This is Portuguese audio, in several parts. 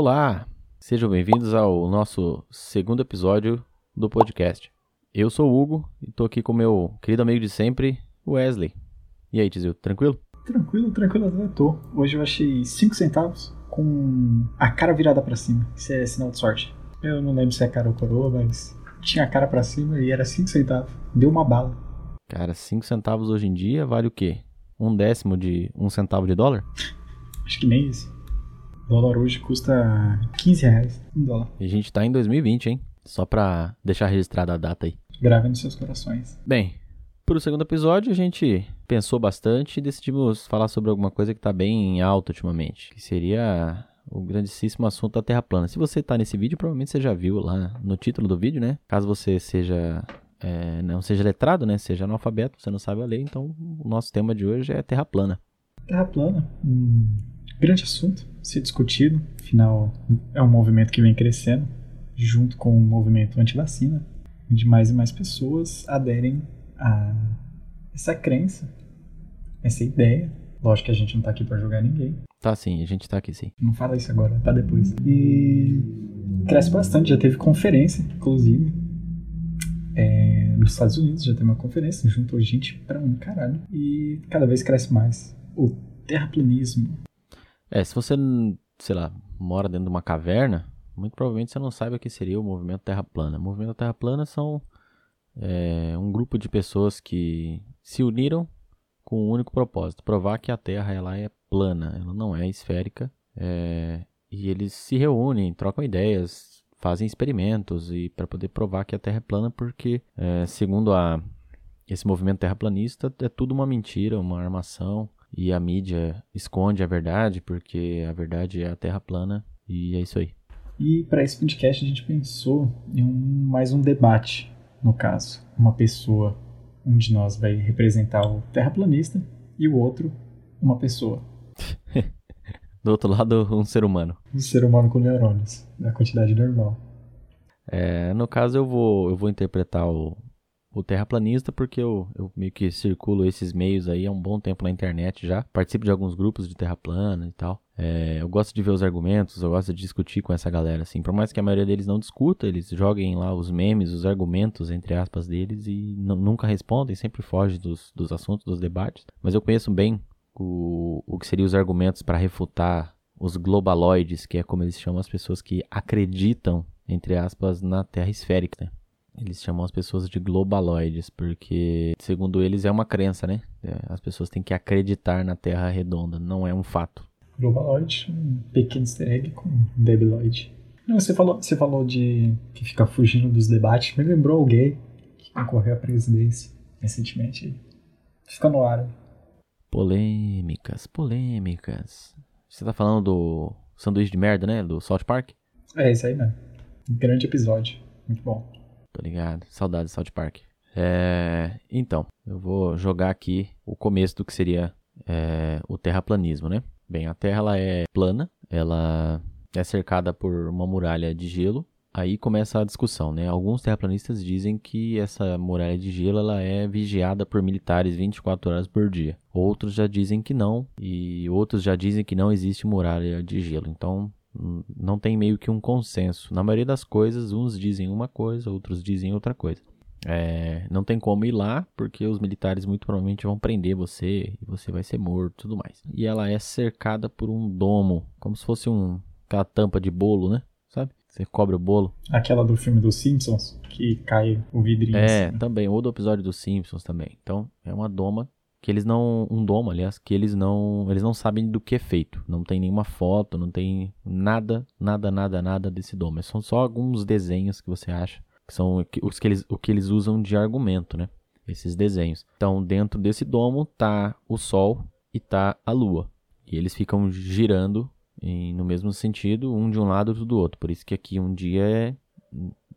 Olá, sejam bem-vindos ao nosso segundo episódio do podcast. Eu sou o Hugo e tô aqui com meu querido amigo de sempre, Wesley. E aí, Tizil, tranquilo? Tranquilo, tranquilo, até tô. Hoje eu achei 5 centavos com a cara virada para cima. Isso é sinal de sorte. Eu não lembro se é cara ou coroa, mas tinha a cara para cima e era 5 centavos. Deu uma bala. Cara, 5 centavos hoje em dia vale o quê? Um décimo de um centavo de dólar? Acho que nem isso. O dólar hoje custa 15 reais. Um dólar. E a gente tá em 2020, hein? Só pra deixar registrada a data aí. Grave nos seus corações. Bem, pro segundo episódio a gente pensou bastante e decidimos falar sobre alguma coisa que tá bem em alta ultimamente. Que seria o grandíssimo assunto da Terra plana. Se você tá nesse vídeo, provavelmente você já viu lá no título do vídeo, né? Caso você seja é, não seja letrado, né? Seja analfabeto, você não sabe a ler, então o nosso tema de hoje é Terra plana. Terra plana, um grande assunto a ser discutido. Afinal, é um movimento que vem crescendo, junto com o movimento anti-vacina, onde mais e mais pessoas aderem a essa crença, essa ideia. Lógico que a gente não tá aqui para julgar ninguém. Tá sim, a gente tá aqui sim. Não fala isso agora, tá depois. E cresce bastante, já teve conferência, inclusive. É, nos Estados Unidos já teve uma conferência, juntou gente pra um caralho. E cada vez cresce mais. O terraplanismo. É, se você, sei lá, mora dentro de uma caverna, muito provavelmente você não sabe o que seria o movimento Terra plana. O movimento Terra plana são é, um grupo de pessoas que se uniram com um único propósito, provar que a Terra ela é plana, ela não é esférica. É, e eles se reúnem, trocam ideias, fazem experimentos e para poder provar que a Terra é plana, porque é, segundo a, esse movimento terraplanista é tudo uma mentira, uma armação e a mídia esconde a verdade porque a verdade é a Terra plana e é isso aí. E para esse podcast a gente pensou em um, mais um debate, no caso, uma pessoa, um de nós vai representar o terraplanista e o outro uma pessoa. Do outro lado, um ser humano. Um ser humano com neurônios, na quantidade normal. É, no caso, eu vou, eu vou interpretar o, o terraplanista porque eu, eu meio que circulo esses meios aí há um bom tempo na internet já. Participo de alguns grupos de terra plana e tal. É, eu gosto de ver os argumentos, eu gosto de discutir com essa galera, assim. Por mais que a maioria deles não discuta, eles joguem lá os memes, os argumentos, entre aspas, deles e nunca respondem, sempre fogem dos, dos assuntos, dos debates. Mas eu conheço bem o, o que seriam os argumentos para refutar os globaloides, que é como eles chamam as pessoas que acreditam, entre aspas, na Terra esférica. Né? Eles chamam as pessoas de globaloides, porque, segundo eles, é uma crença, né? É, as pessoas têm que acreditar na Terra redonda, não é um fato. Globaloid, um pequeno easter egg com debiloid. Não, você falou, você falou de que fica fugindo dos debates, me lembrou alguém que concorreu à presidência recentemente. Fica no ar. Polêmicas, polêmicas. Você tá falando do sanduíche de merda, né? Do South Park? É, isso aí, né? grande episódio. Muito bom. Tô ligado. Saudades do South Park. É, então, eu vou jogar aqui o começo do que seria é, o terraplanismo, né? Bem, a Terra ela é plana, ela é cercada por uma muralha de gelo. Aí começa a discussão, né? Alguns terraplanistas dizem que essa muralha de gelo ela é vigiada por militares 24 horas por dia. Outros já dizem que não, e outros já dizem que não existe muralha de gelo. Então, não tem meio que um consenso. Na maioria das coisas, uns dizem uma coisa, outros dizem outra coisa. É, não tem como ir lá, porque os militares muito provavelmente vão prender você e você vai ser morto tudo mais. E ela é cercada por um domo, como se fosse um, aquela tampa de bolo, né? Sabe? Você cobre o bolo. Aquela do filme dos Simpsons, que cai o vidrinho. É, assim. também. Ou do episódio dos Simpsons também. Então, é uma doma que eles não um domo, aliás, que eles não eles não sabem do que é feito. Não tem nenhuma foto, não tem nada, nada, nada, nada desse domo. São só alguns desenhos que você acha que são os que eles o que eles usam de argumento, né? Esses desenhos. Então, dentro desse domo tá o sol e tá a lua. E eles ficam girando em, no mesmo sentido, um de um lado e do outro. Por isso que aqui um dia é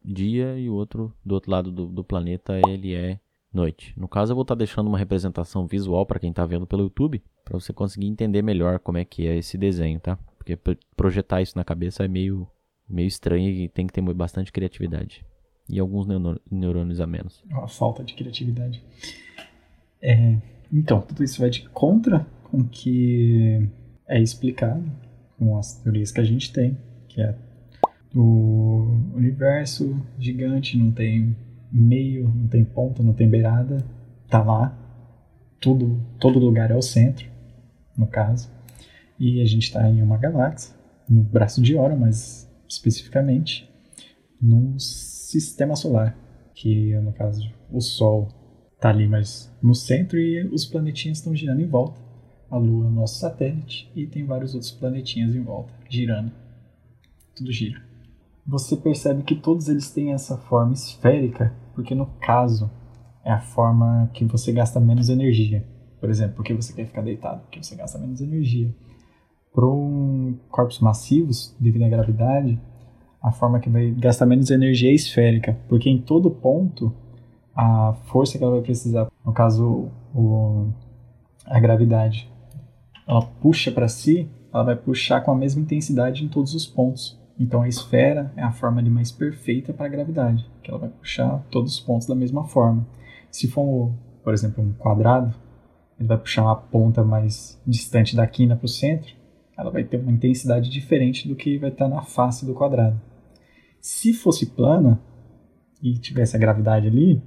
dia e o outro do outro lado do, do planeta ele é noite. No caso, eu vou estar deixando uma representação visual para quem está vendo pelo YouTube, para você conseguir entender melhor como é que é esse desenho, tá? Porque projetar isso na cabeça é meio, meio estranho e tem que ter bastante criatividade. E alguns neurônios a menos. Uma falta de criatividade. É, então, tudo isso vai de contra com que é explicado com as teorias que a gente tem, que é o universo gigante, não tem meio, não tem ponta, não tem beirada, tá lá. Tudo, todo lugar é o centro, no caso. E a gente está em uma galáxia, no braço de Orion, mas especificamente no sistema solar, que no caso o Sol está ali, mas no centro e os planetinhas estão girando em volta. A Lua é o nosso satélite e tem vários outros planetinhas em volta, girando. Tudo gira. Você percebe que todos eles têm essa forma esférica, porque no caso é a forma que você gasta menos energia. Por exemplo, porque você quer ficar deitado, porque você gasta menos energia. Para um corpos massivos, devido à gravidade, a forma que vai gastar menos energia é esférica, porque em todo ponto a força que ela vai precisar, no caso o, a gravidade, ela puxa para si, ela vai puxar com a mesma intensidade em todos os pontos. Então a esfera é a forma mais perfeita para a gravidade, que ela vai puxar todos os pontos da mesma forma. Se for, por exemplo, um quadrado, ele vai puxar uma ponta mais distante da quina para o centro, ela vai ter uma intensidade diferente do que vai estar na face do quadrado. Se fosse plana e tivesse a gravidade ali,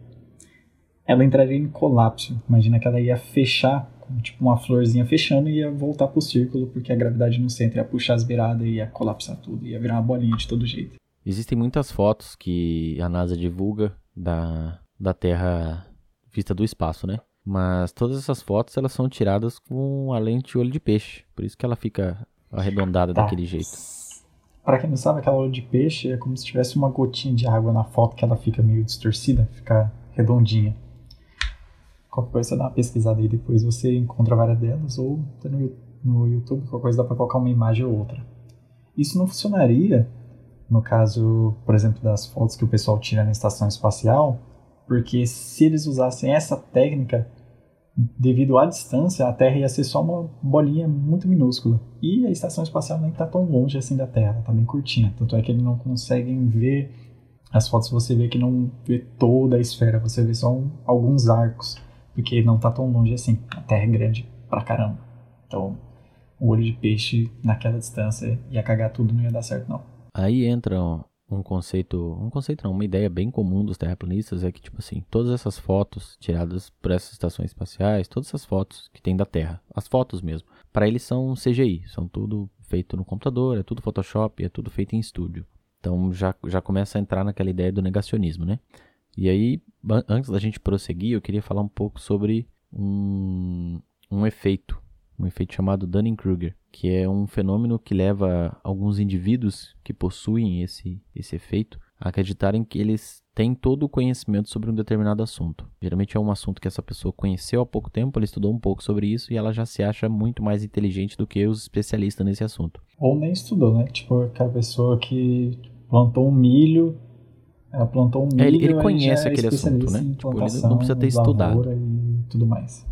ela entraria em colapso. Imagina que ela ia fechar, tipo uma florzinha fechando e ia voltar pro círculo, porque a gravidade no centro ia puxar as beiradas e ia colapsar tudo, ia virar uma bolinha de todo jeito. Existem muitas fotos que a NASA divulga da, da Terra vista do espaço, né? Mas todas essas fotos elas são tiradas com a lente olho de peixe, por isso que ela fica arredondada tá. daquele jeito. Para quem não sabe, aquela olho de peixe é como se tivesse uma gotinha de água na foto que ela fica meio distorcida, fica redondinha. Qualquer coisa você dá uma pesquisada aí depois, você encontra várias delas, ou no, no YouTube, qualquer coisa dá para colocar uma imagem ou outra. Isso não funcionaria no caso, por exemplo, das fotos que o pessoal tira na estação espacial, porque se eles usassem essa técnica, devido à distância, a Terra ia ser só uma bolinha muito minúscula. E a estação espacial nem está tão longe assim da Terra, está bem curtinha. Tanto é que eles não conseguem ver as fotos. Você vê que não vê toda a esfera, você vê só um, alguns arcos, porque não está tão longe assim. A Terra é grande pra caramba. Então, o olho de peixe naquela distância ia cagar tudo, não ia dar certo não. Aí entra um conceito, um conceito não, uma ideia bem comum dos terraplanistas é que tipo assim, todas essas fotos tiradas por essas estações espaciais, todas essas fotos que tem da Terra, as fotos mesmo, para eles são CGI, são tudo feito no computador, é tudo Photoshop, é tudo feito em estúdio. Então já já começa a entrar naquela ideia do negacionismo, né? E aí, antes da gente prosseguir, eu queria falar um pouco sobre um, um efeito um efeito chamado Dunning-Kruger, que é um fenômeno que leva alguns indivíduos que possuem esse, esse efeito a acreditarem que eles têm todo o conhecimento sobre um determinado assunto. Geralmente é um assunto que essa pessoa conheceu há pouco tempo, ela estudou um pouco sobre isso e ela já se acha muito mais inteligente do que os especialistas nesse assunto. Ou nem estudou, né? Tipo aquela pessoa que plantou um milho, ela plantou um milho. É, ele, ele conhece aquele assunto, né? Tipo, ele não precisa ter estudado. E tudo mais.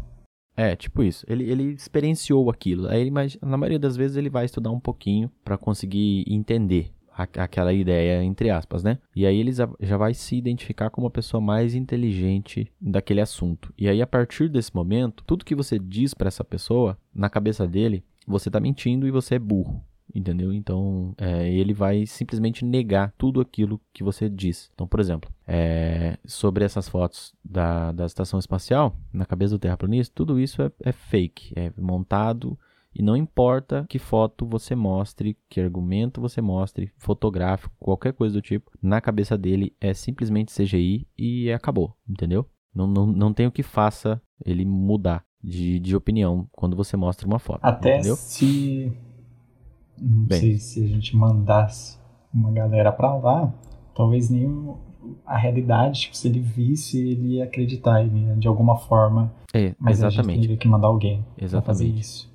É, tipo isso. Ele, ele experienciou aquilo. Aí, mas na maioria das vezes ele vai estudar um pouquinho para conseguir entender a, aquela ideia, entre aspas, né? E aí ele já vai se identificar como a pessoa mais inteligente daquele assunto. E aí, a partir desse momento, tudo que você diz para essa pessoa, na cabeça dele, você tá mentindo e você é burro entendeu? Então, é, ele vai simplesmente negar tudo aquilo que você diz. Então, por exemplo, é, sobre essas fotos da, da estação espacial, na cabeça do terraplanista, tudo isso é, é fake, é montado e não importa que foto você mostre, que argumento você mostre, fotográfico, qualquer coisa do tipo, na cabeça dele é simplesmente CGI e acabou, entendeu? Não, não, não tem o que faça ele mudar de, de opinião quando você mostra uma foto. Até entendeu? se não Bem. sei se a gente mandasse uma galera para lá, talvez nem a realidade, tipo, se ele visse, ele ia acreditar ele, de alguma forma. É, mas exatamente. a gente teria que mandar alguém exatamente. fazer isso.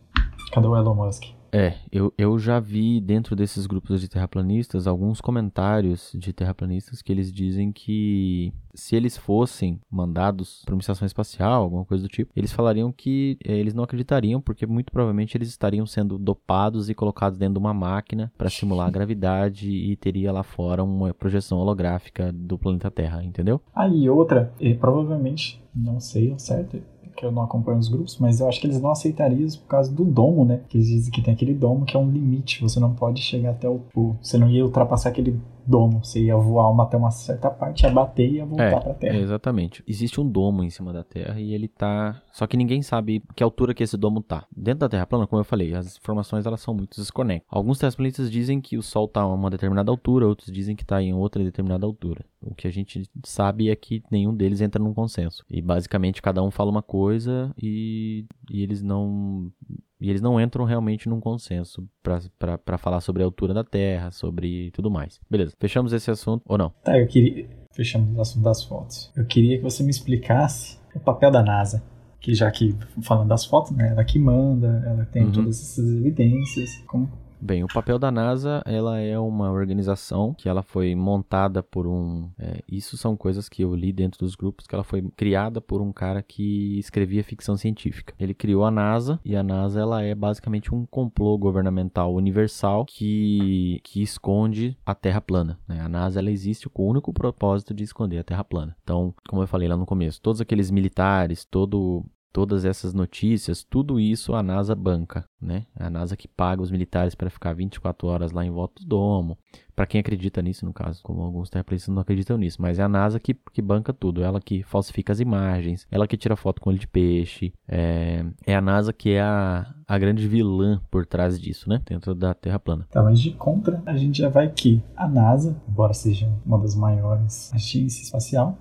Cadê o Elon Musk? É, eu, eu já vi dentro desses grupos de terraplanistas alguns comentários de terraplanistas que eles dizem que se eles fossem mandados para uma estação espacial, alguma coisa do tipo, eles falariam que eh, eles não acreditariam porque muito provavelmente eles estariam sendo dopados e colocados dentro de uma máquina para simular a gravidade e teria lá fora uma projeção holográfica do planeta Terra, entendeu? E outra, e provavelmente, não sei ao certo, que eu não acompanho os grupos, mas eu acho que eles não aceitariam isso por causa do domo, né? Que eles dizem que tem aquele domo que é um limite, você não pode chegar até o. Você não ia ultrapassar aquele domo. Você ia voar uma, até uma certa parte, ia bater e ia voltar É, pra Terra. exatamente. Existe um domo em cima da Terra e ele tá. Só que ninguém sabe que altura que esse domo tá. Dentro da Terra plana, como eu falei, as informações elas são muito desconectadas. Alguns terraplanistas dizem que o Sol tá a uma determinada altura, outros dizem que tá em outra determinada altura. O que a gente sabe é que nenhum deles entra num consenso. E basicamente cada um fala uma coisa e, e eles não. E eles não entram realmente num consenso pra falar sobre a altura da Terra, sobre tudo mais. Beleza, fechamos esse assunto ou não? Tá, eu queria. Fechamos o assunto das fotos. Eu queria que você me explicasse o papel da NASA. Que já que, falando das fotos, né? Ela que manda, ela tem Uhum. todas essas evidências. Como... Bem, o papel da NASA, ela é uma organização que ela foi montada por um... é, isso são coisas que eu li dentro dos grupos, que ela foi criada por um cara que escrevia ficção científica. Ele criou a NASA, e a NASA, ela é basicamente um complô governamental universal que, que esconde a Terra plana. né? A NASA, ela existe com o único propósito de esconder a Terra plana. Então, como eu falei lá no começo, todos aqueles militares, todo todas essas notícias, tudo isso a NASA banca, né? A NASA que paga os militares para ficar 24 horas lá em volta do domo. Para quem acredita nisso, no caso, como alguns terraplanistas não acreditam nisso, mas é a NASA que, que banca tudo, ela que falsifica as imagens, ela que tira foto com olho de peixe, é, é a NASA que é a, a grande vilã por trás disso, né? Dentro da Terra plana. Tá, mas de contra, a gente já vai que a NASA, embora seja uma das maiores agências espacial,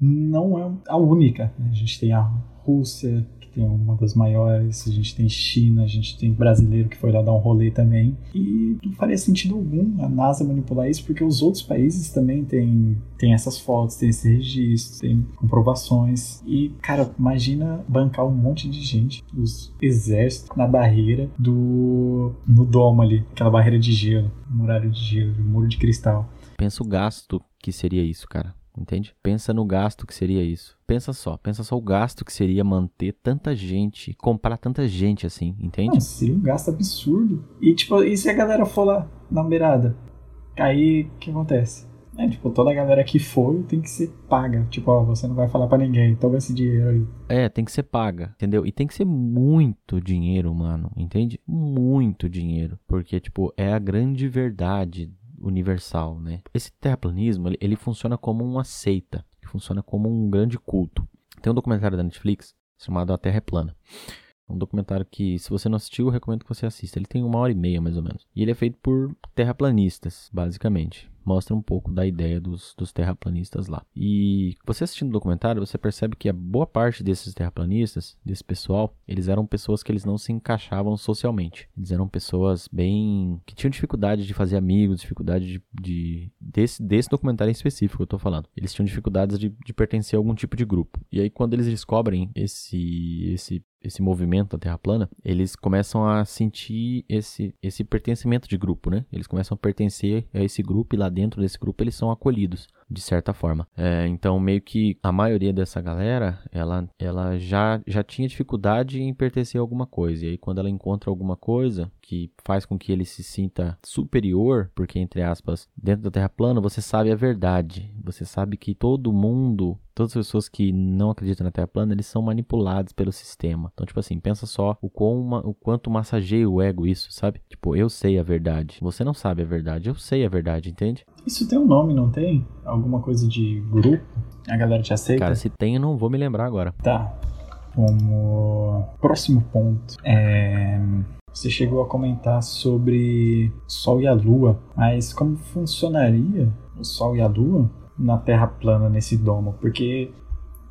não é a única. né? A gente tem a Rússia, que tem uma das maiores, a gente tem China, a gente tem brasileiro que foi lá dar um rolê também. E não faria sentido algum a NASA manipular isso, porque os outros países também têm, têm essas fotos, têm esse registro, têm comprovações. E, cara, imagina bancar um monte de gente, os exércitos, na barreira do. no domo ali, aquela barreira de gelo, muralha de gelo, muro de cristal. Pensa o gasto que seria isso, cara. Entende? Pensa no gasto que seria isso. Pensa só, pensa só o gasto que seria manter tanta gente, comprar tanta gente assim, entende? Não, seria um gasto absurdo. E tipo, e se a galera for lá na beirada? Aí o que acontece? É, tipo, toda a galera que for tem que ser paga. Tipo, ó, você não vai falar pra ninguém, toma esse dinheiro aí. É, tem que ser paga, entendeu? E tem que ser muito dinheiro, mano, entende? Muito dinheiro. Porque, tipo, é a grande verdade universal, né? Esse terraplanismo, ele, ele funciona como uma seita, funciona como um grande culto. Tem um documentário da Netflix chamado A Terra é Plana. Um documentário que, se você não assistiu, eu recomendo que você assista. Ele tem uma hora e meia, mais ou menos. E ele é feito por terraplanistas, basicamente. Mostra um pouco da ideia dos, dos terraplanistas lá. E você assistindo o documentário, você percebe que a boa parte desses terraplanistas, desse pessoal, eles eram pessoas que eles não se encaixavam socialmente. Eles eram pessoas bem. que tinham dificuldade de fazer amigos, dificuldade de. de- desse, desse documentário em específico eu tô falando. Eles tinham dificuldades de, de pertencer a algum tipo de grupo. E aí, quando eles descobrem esse. esse esse movimento da Terra plana, eles começam a sentir esse, esse pertencimento de grupo, né? Eles começam a pertencer a esse grupo e lá dentro desse grupo eles são acolhidos, de certa forma. É, então, meio que a maioria dessa galera, ela, ela já, já tinha dificuldade em pertencer a alguma coisa. E aí, quando ela encontra alguma coisa que faz com que ele se sinta superior, porque, entre aspas, dentro da Terra plana, você sabe a verdade. Você sabe que todo mundo todas as pessoas que não acreditam na Terra plana, eles são manipulados pelo sistema. Então, tipo assim, pensa só o, quão o quanto massageia o ego isso, sabe? Tipo, eu sei a verdade. Você não sabe a verdade. Eu sei a verdade, entende? Isso tem um nome, não tem? Alguma coisa de grupo? A galera te aceita? Cara, se tem, eu não vou me lembrar agora. Tá. Como próximo ponto, é, você chegou a comentar sobre Sol e a Lua, mas como funcionaria o Sol e a Lua na Terra plana nesse domo? Porque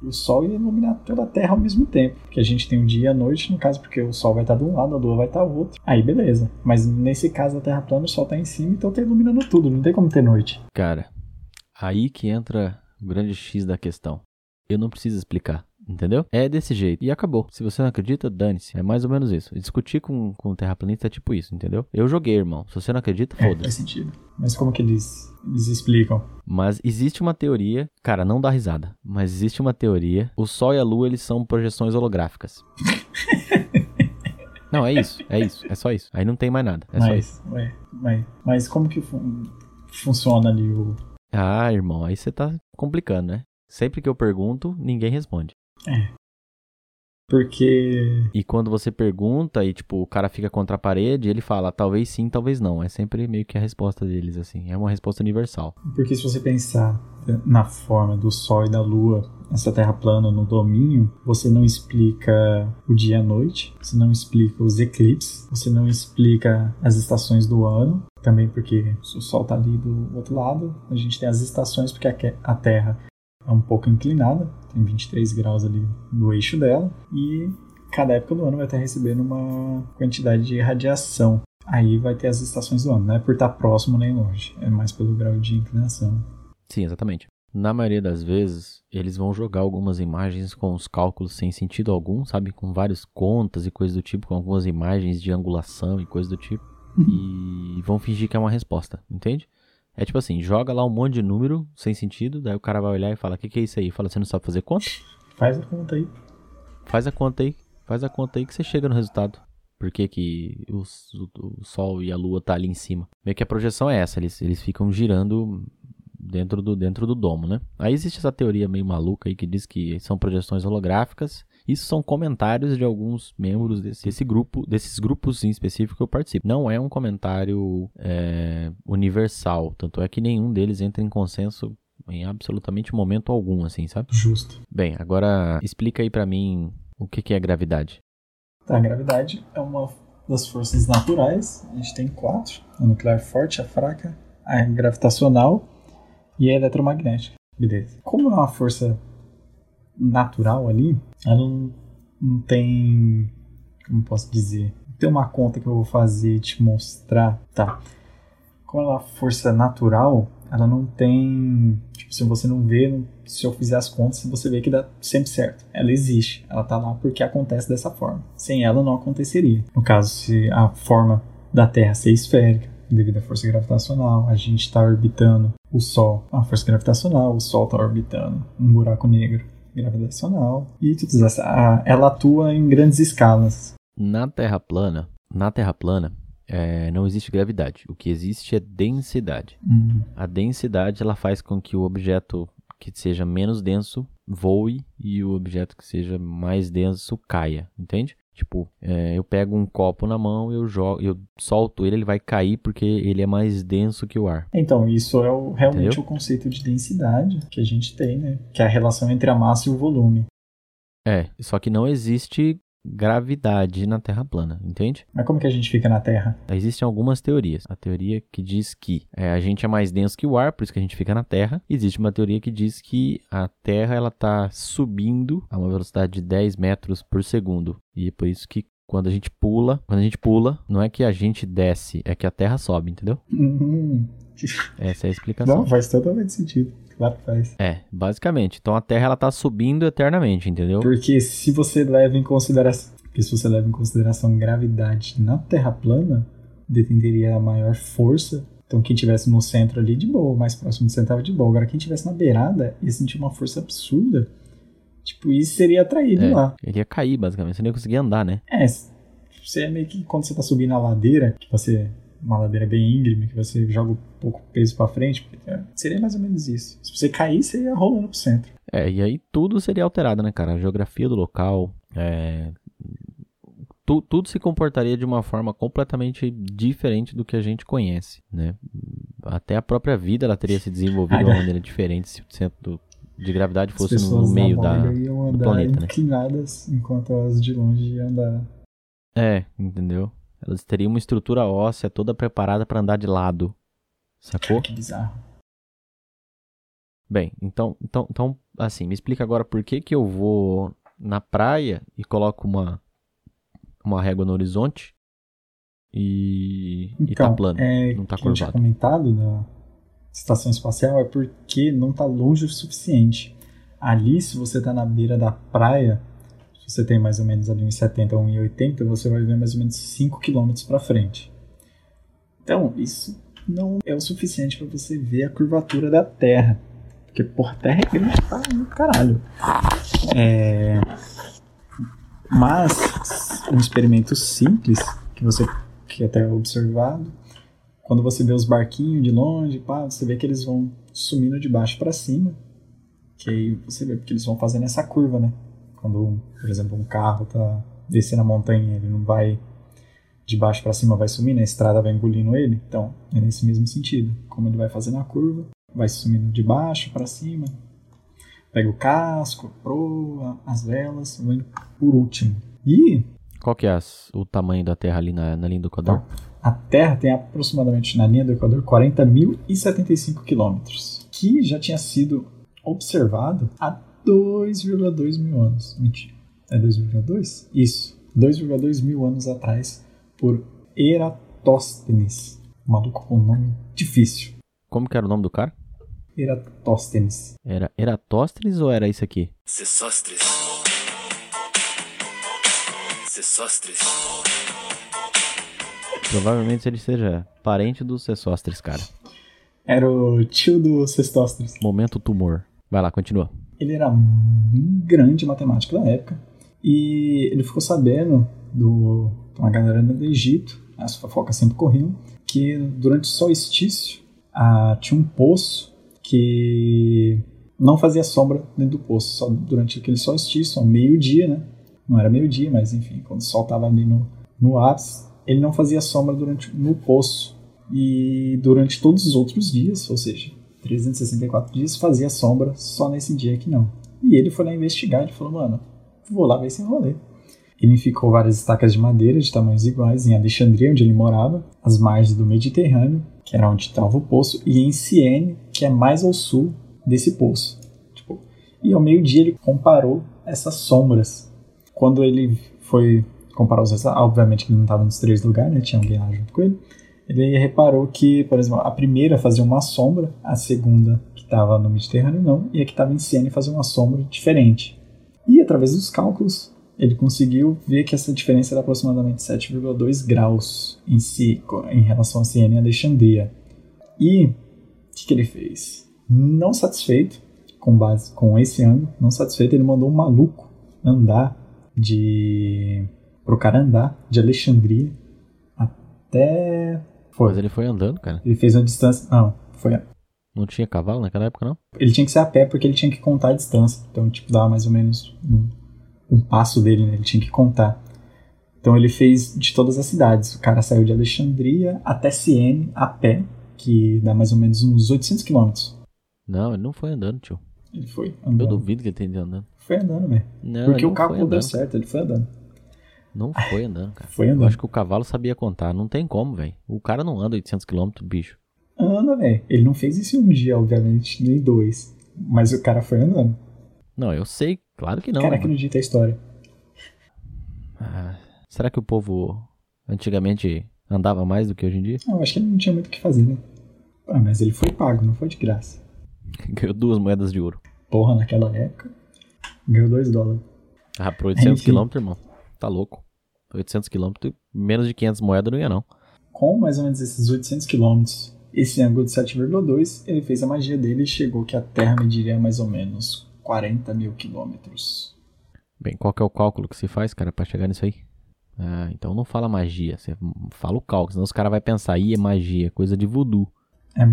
o Sol ia iluminar toda a Terra ao mesmo tempo, que a gente tem o dia e a noite, no caso, porque o Sol vai estar de um lado, a Lua vai estar do outro. Aí beleza. Mas nesse caso da Terra plana, o Sol está em cima, então tá iluminando tudo, não tem como ter noite. Cara, aí que entra o grande X da questão. Eu não preciso explicar. Entendeu? É desse jeito. E acabou. Se você não acredita, dane-se. É mais ou menos isso. Discutir com, com o terraplanista é tipo isso, entendeu? Eu joguei, irmão. Se você não acredita, É, faz foda-se. sentido. Mas como que eles, eles explicam? Mas existe uma teoria, cara, não dá risada, mas existe uma teoria. O Sol e a Lua, eles são projeções holográficas. não, é isso, é isso, é só isso. Aí não tem mais nada, é só isso. mas, ué, mas, mas como que fun- funciona ali o. Ah, irmão, aí você tá complicando, né? Sempre que eu pergunto, ninguém responde. É. Porque. E quando você pergunta e, tipo, o cara fica contra a parede, ele fala talvez sim, talvez não. É sempre meio que a resposta deles, assim. É uma resposta universal. Porque se você pensar na forma do Sol e da Lua, essa Terra plana no domínio, você não explica o dia e a noite, você não explica os eclipses, você não explica as estações do ano, também porque o Sol está ali do outro lado, a gente tem as estações porque a Terra é um pouco inclinada, tem 23 graus ali no eixo dela, e cada época do ano vai estar recebendo uma quantidade de radiação. Aí vai ter as estações do ano, não é por estar próximo nem longe, é mais pelo grau de inclinação. Sim, exatamente. Na maioria das vezes, eles vão jogar algumas imagens com os cálculos sem sentido algum, sabe? Com várias contas e coisas do tipo, com algumas imagens de angulação e coisas do tipo. Uhum. E vão fingir que é uma resposta, entende? É tipo assim, joga lá um monte de número sem sentido, daí o cara vai olhar e fala, o que, que é isso aí? Fala, você não sabe fazer conta? Faz a conta aí. Faz a conta aí, faz a conta aí que você chega no resultado. Por que, que o, o, o, Sol e a Lua tá ali em cima? Meio que a projeção é essa, eles, eles ficam girando dentro do, dentro do domo, né? Aí existe essa teoria meio maluca aí que diz que são projeções holográficas. Isso são comentários de alguns membros desse, desse grupo, desses grupos em específico que eu participo. Não é um comentário é, universal, tanto é que nenhum deles entra em consenso em absolutamente momento algum, assim, sabe? Justo. Bem, agora explica aí para mim o que, que é gravidade. Tá, a gravidade é uma das forças naturais. A gente tem quatro: a nuclear forte, a fraca, a gravitacional e a eletromagnética. Beleza. Como é uma força natural ali, ela não, não tem. Como posso dizer? Tem uma conta que eu vou fazer te mostrar. Tá. Como ela é força natural, ela não tem. Tipo, se você não vê, se eu fizer as contas, você vê que dá sempre certo. Ela existe. Ela tá lá porque acontece dessa forma. Sem ela não aconteceria. No caso, se a forma da Terra ser esférica, devido à força gravitacional, a gente está orbitando o Sol, a força gravitacional, o Sol está orbitando um buraco negro gravitacional e tudo isso. Ela atua em grandes escalas. Na Terra plana, na Terra plana, é, não existe gravidade. O que existe é densidade. Uhum. A densidade ela faz com que o objeto que seja menos denso voe e o objeto que seja mais denso caia, entende? Tipo, é, eu pego um copo na mão, eu jogo, eu solto ele, ele vai cair porque ele é mais denso que o ar. Então, isso é o, realmente Entendeu? o conceito de densidade que a gente tem, né? Que é a relação entre a massa e o volume. É, só que não existe gravidade na Terra plana, entende? Mas como que a gente fica na Terra? Existem algumas teorias. A teoria que diz que é, a gente é mais denso que o ar, por isso que a gente fica na Terra. Existe uma teoria que diz que a Terra ela está subindo a uma velocidade de 10 metros por segundo. E é por isso que quando a gente pula, quando a gente pula, não é que a gente desce, é que a Terra sobe, entendeu? Uhum. Essa é a explicação. Não, faz totalmente sentido. Claro que faz. É, basicamente. Então a Terra ela tá subindo eternamente, entendeu? Porque se você leva em consideração, porque se você leva em consideração gravidade na Terra plana, detenderia a maior força. Então quem tivesse no centro ali de boa, mais próximo do centro tava de boa. Agora quem tivesse na beirada ia sentir uma força absurda. Tipo, isso seria atraído é, lá. Ele ia cair, basicamente. Você não ia conseguir andar, né? É, você é meio que quando você tá subindo a ladeira, que você uma ladeira bem íngreme, que você joga um pouco peso para frente, é, seria mais ou menos isso. Se você cair, você ia rolando pro centro. É, e aí tudo seria alterado, né, cara? A geografia do local, é... tu, tudo se comportaria de uma forma completamente diferente do que a gente conhece, né? Até a própria vida ela teria se desenvolvido de uma maneira diferente se o centro de gravidade fosse no meio da, do planeta, né? inclinadas enquanto as de longe iam andar. É, entendeu? Elas teriam uma estrutura óssea toda preparada para andar de lado. Sacou? Que bizarro. Bem, então, então, então, assim, me explica agora por que que eu vou na praia e coloco uma uma régua no horizonte e, então, e tá então, plano, é, não tá que curvado. comentado da estação espacial é porque não tá longe o suficiente. Ali, se você tá na beira da praia, você tem mais ou menos ali 1,70 ou 1,80, você vai ver mais ou menos 5 km para frente. Então, isso não é o suficiente para você ver a curvatura da Terra. Porque, por Terra é grande pra caralho. É... Mas, um experimento simples, que você que até é observado, quando você vê os barquinhos de longe, pá, você vê que eles vão sumindo de baixo para cima. Que aí você vê porque eles vão fazendo essa curva, né? Quando, por exemplo, um carro tá descendo a montanha, ele não vai de baixo para cima, vai sumindo, a estrada vai engolindo ele. Então, é nesse mesmo sentido. Como ele vai fazendo a curva, vai sumindo de baixo para cima. Pega o casco, a proa, as velas, vai indo por último. E Qual que é as- o tamanho da Terra ali na, na linha do Equador? a Terra tem aproximadamente na linha do Equador 40.075 quilômetros, que já tinha sido observado há 2,2 mil anos. Mentira. É 2,2? Isso. 2,2 mil anos atrás por Eratosthenes. Maluco com nome difícil. Como que era o nome do cara? Eratosthenes. Era Eratóstenes ou era isso aqui? Sesostres. Sesostres. Provavelmente ele seja parente dos Sesostres, cara. Era o tio do Sestóstenes. Momento tumor. Vai lá, continua. Ele era um grande matemático da época e ele ficou sabendo do uma galera do Egito, as fofocas sempre corriam, que durante o solstício ah, tinha um poço que não fazia sombra dentro do poço, só durante aquele solstício, ao meio-dia, né? Não era meio-dia, mas enfim, quando o sol estava ali no, no ápice, ele não fazia sombra durante no poço. E durante todos os outros dias, ou seja, 364 dias, fazia sombra só nesse dia que não. E ele foi lá investigar, ele falou, mano, vou lá ver esse rolê. Ele ficou várias estacas de madeira de tamanhos iguais em Alexandria, onde ele morava, às margens do Mediterrâneo, que era onde estava o poço, e em Siene, que é mais ao sul desse poço. Tipo, e ao meio-dia ele comparou essas sombras. Quando ele foi comparar os resultados, obviamente que ele não estava nos três lugares, né? tinha alguém lá junto com ele. Ele reparou que, por exemplo, a primeira fazia uma sombra, a segunda, que estava no Mediterrâneo, não, e a que estava em Siene fazia uma sombra diferente. E através dos cálculos, ele conseguiu ver que essa diferença era aproximadamente 7,2 graus em si, em relação a Siena e Alexandria. E o que, que ele fez? Não satisfeito com base com esse ângulo, não satisfeito, ele mandou um maluco andar de pro cara andar de Alexandria até foi. Mas ele foi andando, cara. Ele fez uma distância, não, foi Não tinha cavalo naquela época, não? ele tinha que ser a pé porque ele tinha que contar a distância. Então, tipo, dava mais ou menos um, um passo dele, né? Ele tinha que contar. Então ele fez de todas as cidades. O cara saiu de Alexandria até Siene a pé, que dá mais ou menos uns 800 quilômetros. Não, ele não foi andando, tio. Ele foi Eu andando. duvido que ele tenha andando. Foi andando, velho. Porque o não cálculo deu certo, ele foi andando. Não foi andando, cara. Foi Eu andando. acho que o cavalo sabia contar. Não tem como, velho. O cara não anda 800 km, bicho. Anda, velho. Ele não fez isso em um dia, obviamente, nem dois. Mas o cara foi andando. Não, eu sei. Claro que não. o cara mano. acredita a história. Ah, será que o povo antigamente andava mais do que hoje em dia? Eu acho que ele não tinha muito o que fazer, né? Ah, mas ele foi pago, não foi de graça. Ganhou duas moedas de ouro. Porra, naquela época, ganhou 2 dólares. Ah, por 800 Enfim. km, irmão. Tá louco. 800 km, menos de 500 moedas não ia, não. Com mais ou menos esses 800 quilômetros, esse ângulo de 7,2, ele fez a magia dele e chegou que a Terra mediria mais ou menos 40 mil quilômetros. Bem, qual que é o cálculo que se faz, cara, pra chegar nisso aí? Ah, então não fala magia. Você fala o cálculo, senão os caras vão pensar, ih, é magia, coisa de voodoo. É,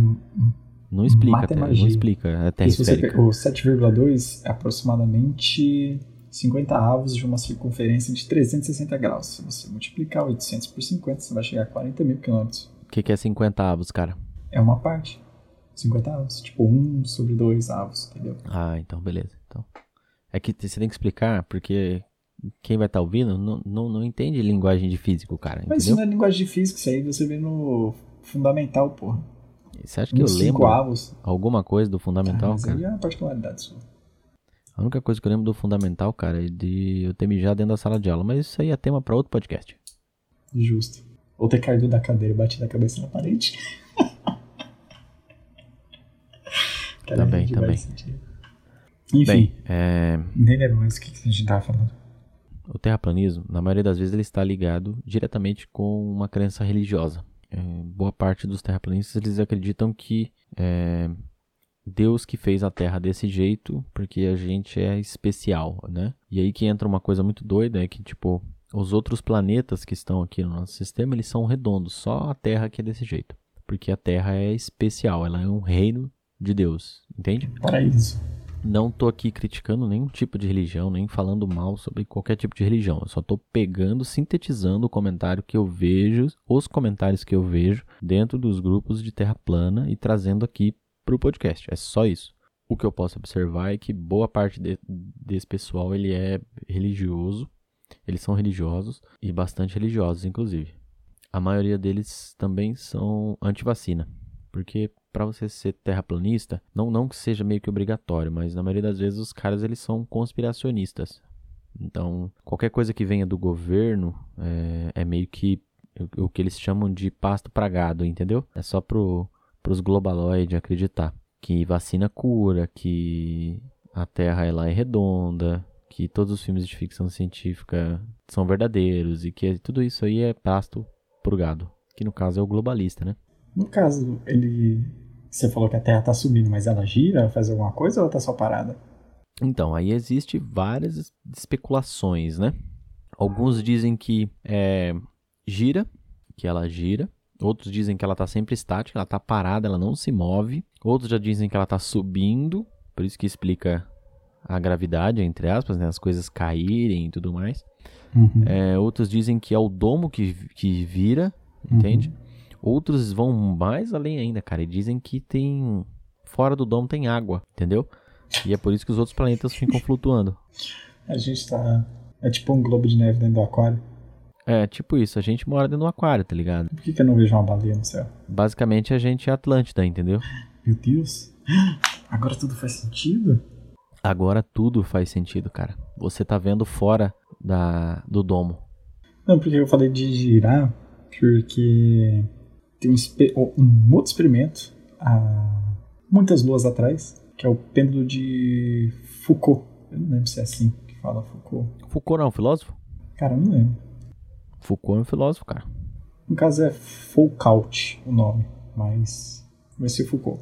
Não explica, é até, não explica a terra e se você esférica. o 7,2 é aproximadamente 50 avos de uma circunferência de 360 graus. Se você multiplicar 800 por 50, você vai chegar a 40 mil quilômetros. O que, que é 50 avos, cara? É uma parte. 50 avos. Tipo 1 sobre 2 avos, entendeu? Ah, então beleza. Então, é que você tem que explicar, porque quem vai estar ouvindo não, não, não entende linguagem de físico, cara, Mas isso não é linguagem de física, isso aí você vê no fundamental, porra. Você acha que eu Nos 5 lembro avos. alguma coisa do Ah, fundamental, mas cara? aí é uma particularidade sua. A única coisa que eu lembro do fundamental, cara, é de eu ter mijado dentro da sala de aula, mas isso aí é tema pra outro podcast. Justo. Ou ter caído da cadeira e batido a cabeça na parede. Cara, Também, também. Enfim, Bem, é, nem lembro mais o que a gente tava falando. o terraplanismo, na maioria das vezes, ele está ligado diretamente com uma crença religiosa. É, boa parte dos terraplanistas eles acreditam que é, Deus que fez a Terra desse jeito, porque a gente é especial, né? E aí que entra uma coisa muito doida, é que tipo os outros planetas que estão aqui no nosso sistema eles são redondos, só a Terra que é desse jeito, porque a Terra é especial, ela é um reino de Deus, entende? Paraíso. Não tô aqui criticando nenhum tipo de religião, nem falando mal sobre qualquer tipo de religião. Eu só tô pegando, sintetizando o comentário que eu vejo, os comentários que eu vejo dentro dos grupos de Terra plana e trazendo aqui pro podcast. É só isso. O que eu posso observar é que boa parte de, desse pessoal ele é religioso, eles são religiosos e bastante religiosos, inclusive. A maioria deles também são anti-vacina, porque para você ser terraplanista, não, não que seja meio que obrigatório, mas na maioria das vezes os caras eles são conspiracionistas. Então, qualquer coisa que venha do governo é, é meio que o, o, que eles chamam de pasto pra gado, entendeu? É só pro, pros globaloides acreditar que vacina cura, que a Terra ela é redonda, que todos os filmes de ficção científica são verdadeiros e que tudo isso aí é pasto pro gado, que no caso é o globalista, né? No caso, ele. Você falou que a Terra está subindo, mas ela gira, faz alguma coisa ou ela está só parada? Então, aí existe várias especulações, né? Alguns dizem que é, gira, que ela gira. Outros dizem que ela está sempre estática, ela está parada, ela não se move. Outros já dizem que ela está subindo, por isso que explica a gravidade, entre aspas, né? as coisas caírem e tudo mais. Uhum. É, outros dizem que é o domo que, que vira, entende? Uhum. Outros vão mais além ainda, cara, e dizem que tem. Fora do domo tem água, entendeu? E é por isso que os outros planetas ficam flutuando. A gente tá. É tipo um globo de neve dentro do aquário. É, tipo isso, a gente mora dentro do aquário, tá ligado? Por que, que eu não vejo uma baleia no céu? Basicamente a gente é Atlântida, entendeu? Meu Deus. Agora tudo faz sentido? Agora tudo faz sentido, cara. Você tá vendo fora da, do domo. Não, porque eu falei de girar, porque tem um, um outro experimento há muitas luas atrás, que é o pêndulo de Foucault. Eu não lembro se é assim que fala Foucault. Foucault não é um filósofo? Cara, eu não lembro. Foucault é um filósofo, cara. No caso é Foucault o nome, mas vai ser Foucault.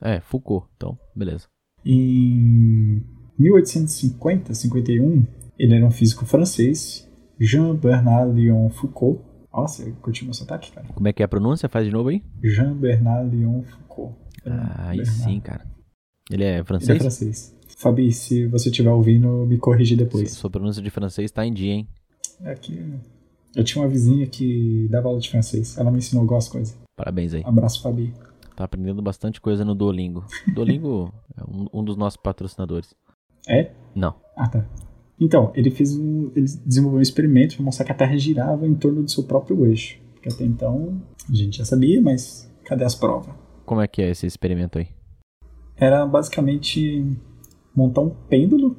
É, Foucault, então, beleza. Em 1850, 51, ele era um físico francês, Jean-Bernard Léon Foucault, nossa, curtiu meu sotaque, cara. Como é que é a pronúncia? Faz de novo aí. Jean-Bernard Léon Foucault. Ah, aí Bernard. sim, cara. Ele é francês? Ele é francês. Fabi, se você estiver ouvindo, me corrige depois. Sua pronúncia de francês tá em dia, hein? É que eu tinha uma vizinha que dava aula de francês. Ela me ensinou algumas coisas. Parabéns aí. Abraço, Fabi. Tá aprendendo bastante coisa no Duolingo. Duolingo é um, um dos nossos patrocinadores. É? Não. Ah, tá. Então, ele fez um, ele desenvolveu um experimento para mostrar que a Terra girava em torno do seu próprio eixo. Porque até então a gente já sabia, mas cadê as provas? Como é que é esse experimento aí? Era basicamente montar um pêndulo,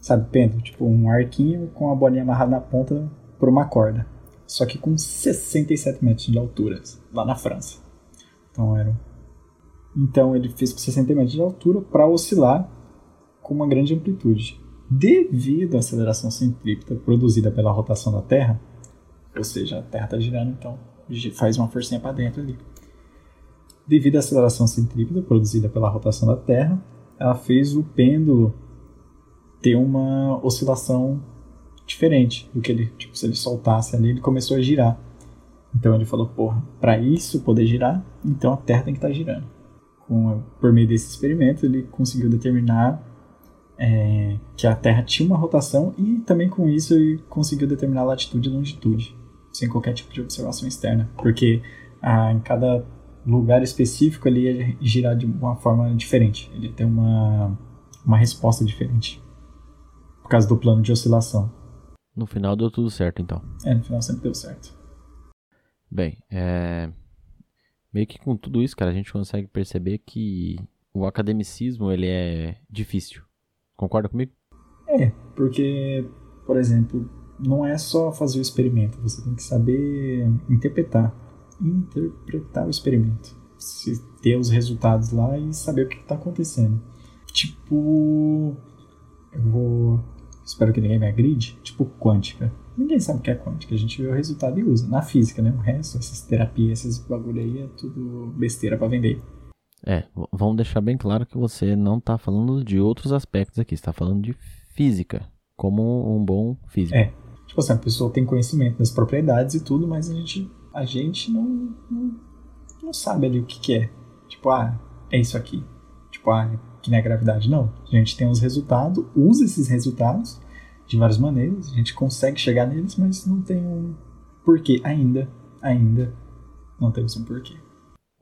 sabe, pêndulo, tipo um arquinho com a bolinha amarrada na ponta por uma corda. Só que com 67 metros de altura, lá na França. Então era. Então ele fez com 60 metros de altura para oscilar com uma grande amplitude devido à aceleração centrípeta produzida pela rotação da Terra, ou seja, a Terra está girando, então faz uma forcinha para dentro ali. Devido à aceleração centrípeta produzida pela rotação da Terra, ela fez o pêndulo ter uma oscilação diferente do que ele, tipo, se ele soltasse ali, ele começou a girar. Então ele falou, porra, para isso poder girar, então a Terra tem que estar tá girando. Com, por meio desse experimento, ele conseguiu determinar é, que a Terra tinha uma rotação e também com isso ele conseguiu determinar a latitude e longitude, sem qualquer tipo de observação externa, porque ah, em cada lugar específico ele ia girar de uma forma diferente, ele tem uma, uma resposta diferente, por causa do plano de oscilação. No final deu tudo certo, então. É, no final sempre deu certo. Bem, é... meio que com tudo isso, cara, a gente consegue perceber que o academicismo ele é difícil. Concorda comigo? É, porque, por exemplo, não é só fazer o experimento, você tem que saber interpretar. Interpretar o experimento. Se ter os resultados lá e saber o que está acontecendo. Tipo. Eu vou. Espero que ninguém me agride. Tipo quântica. Ninguém sabe o que é quântica. A gente vê o resultado e usa. Na física, né? O resto, essas terapias, esses bagulho aí é tudo besteira para vender. É, vamos deixar bem claro que você não está falando de outros aspectos aqui, está falando de física, como um bom físico. É, tipo assim, a pessoa tem conhecimento das propriedades e tudo, mas a gente, a gente não, não, não sabe ali o que, que é. Tipo, ah, é isso aqui. Tipo, ah, que nem a gravidade, não. A gente tem os resultados, usa esses resultados de várias maneiras, a gente consegue chegar neles, mas não tem um porquê ainda, ainda não temos um porquê.